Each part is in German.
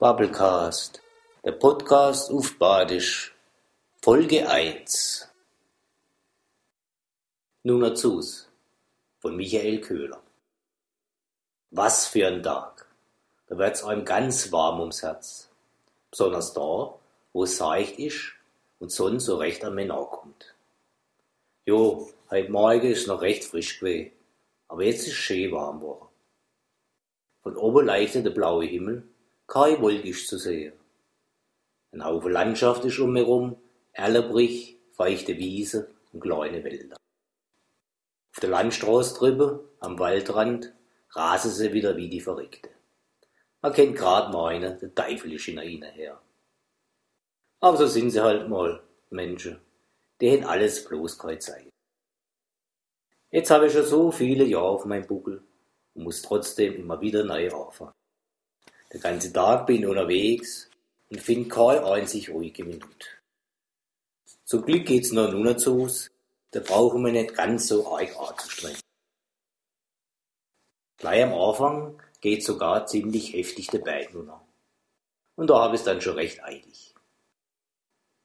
Bubblecast, der Podcast auf Badisch, Folge 1. Nun dazu's von Michael Köhler. Was für ein Tag. Da wird's einem ganz warm ums Herz. Besonders da, wo es seicht ist und Sonne so recht an mir kommt. Jo, heute Morgen ist noch recht frisch gewesen, aber jetzt ist schön warm geworden. Von oben leuchtet der blaue Himmel kein Wolk ist zu sehen. Ein Haufen Landschaft ist um mich herum, Erlebrich, feuchte Wiese und kleine Wälder. Auf der Landstraße drüben, am Waldrand, rasen sie wieder wie die Verrückte. Man kennt grad meine, der Teufel ist hinter ihnen her. Aber so sind sie halt mal, Menschen. Die haben alles bloß keine Zeit. Jetzt habe ich schon so viele Jahre auf meinem Buckel und muss trotzdem immer wieder neu anfangen. Den ganzen Tag bin ich unterwegs und finde keine einzig ruhige Minute. Zum Glück geht's noch nur zu Hause, da brauchen wir nicht ganz so arg anzustrengen. Gleich am Anfang geht sogar ziemlich heftig der Berg runter. Und da habe ich es dann schon recht eilig.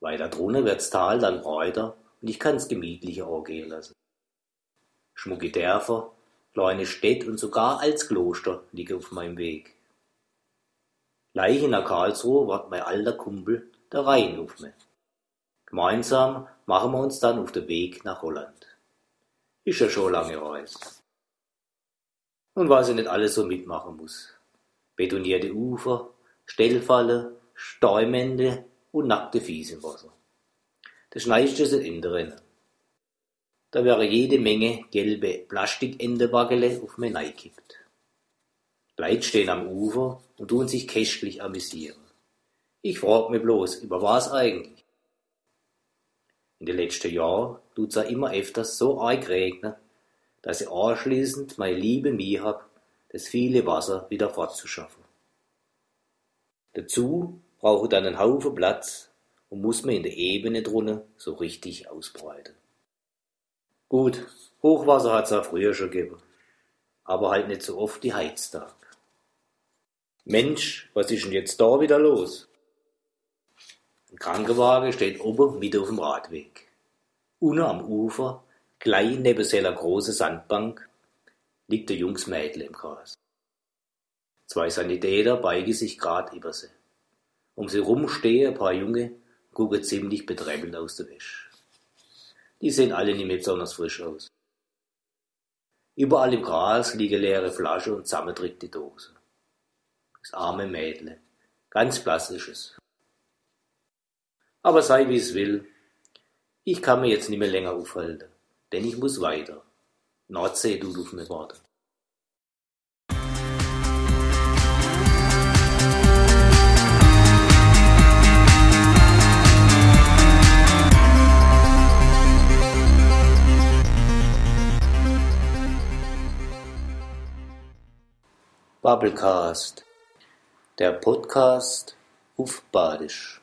Weiter drunter wird's Tal dann breiter und ich kann's gemütlicher angehen lassen. Schmucke Dörfer, kleine Städte und sogar als Kloster liegen auf meinem Weg. Gleich in Karlsruhe wart mein alter Kumpel, der Rhein, auf mich. Gemeinsam machen wir uns dann auf den Weg nach Holland. Ist ja schon lange Reis. Und was ich nicht alles so mitmachen muss. Betonierte Ufer, Stellfalle, Stäumende und nackte Fies im Wasser. Das Schneiste sind Enderennen. Da wäre jede Menge gelbe Plastikendebagele auf mir neigekippt. Leute stehen am Ufer und tun sich kästlich amüsieren. Ich frag mich bloß, über was eigentlich? In den letzten Jahren tut's ja immer öfters so arg regnen, dass ich anschließend meine liebe Mie hab, das viele Wasser wieder fortzuschaffen. Dazu brauche ich dann einen Haufen Platz und muss mir in der Ebene drunter so richtig ausbreiten. Gut, Hochwasser hat's ja früher schon gegeben, aber halt nicht so oft die Heiztag. Mensch, was ist denn jetzt da wieder los? Ein Krankenwagen steht oben mit auf dem Radweg. Unten am Ufer, gleich neben seiner großen Sandbank, liegt der Jungs Mädel im Gras. Zwei Sanitäter beigen sich grad über sie. Um sie rum stehen ein paar Junge, gucken ziemlich bedremmelt aus der Wäsche. Die sehen alle nicht mehr besonders frisch aus. Überall im Gras liegen leere Flaschen und zusammendrückte Dosen das arme Mädle. Ganz blass. Aber sei wie es will. Ich kann mir jetzt nicht mehr länger aufhalten, denn ich muss weiter. Nordsee tut auf mir warten. Bubblecast der Podcast auf Badisch.